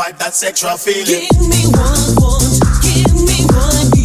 vibe, that sexual feeling. Give me one, one, give me one.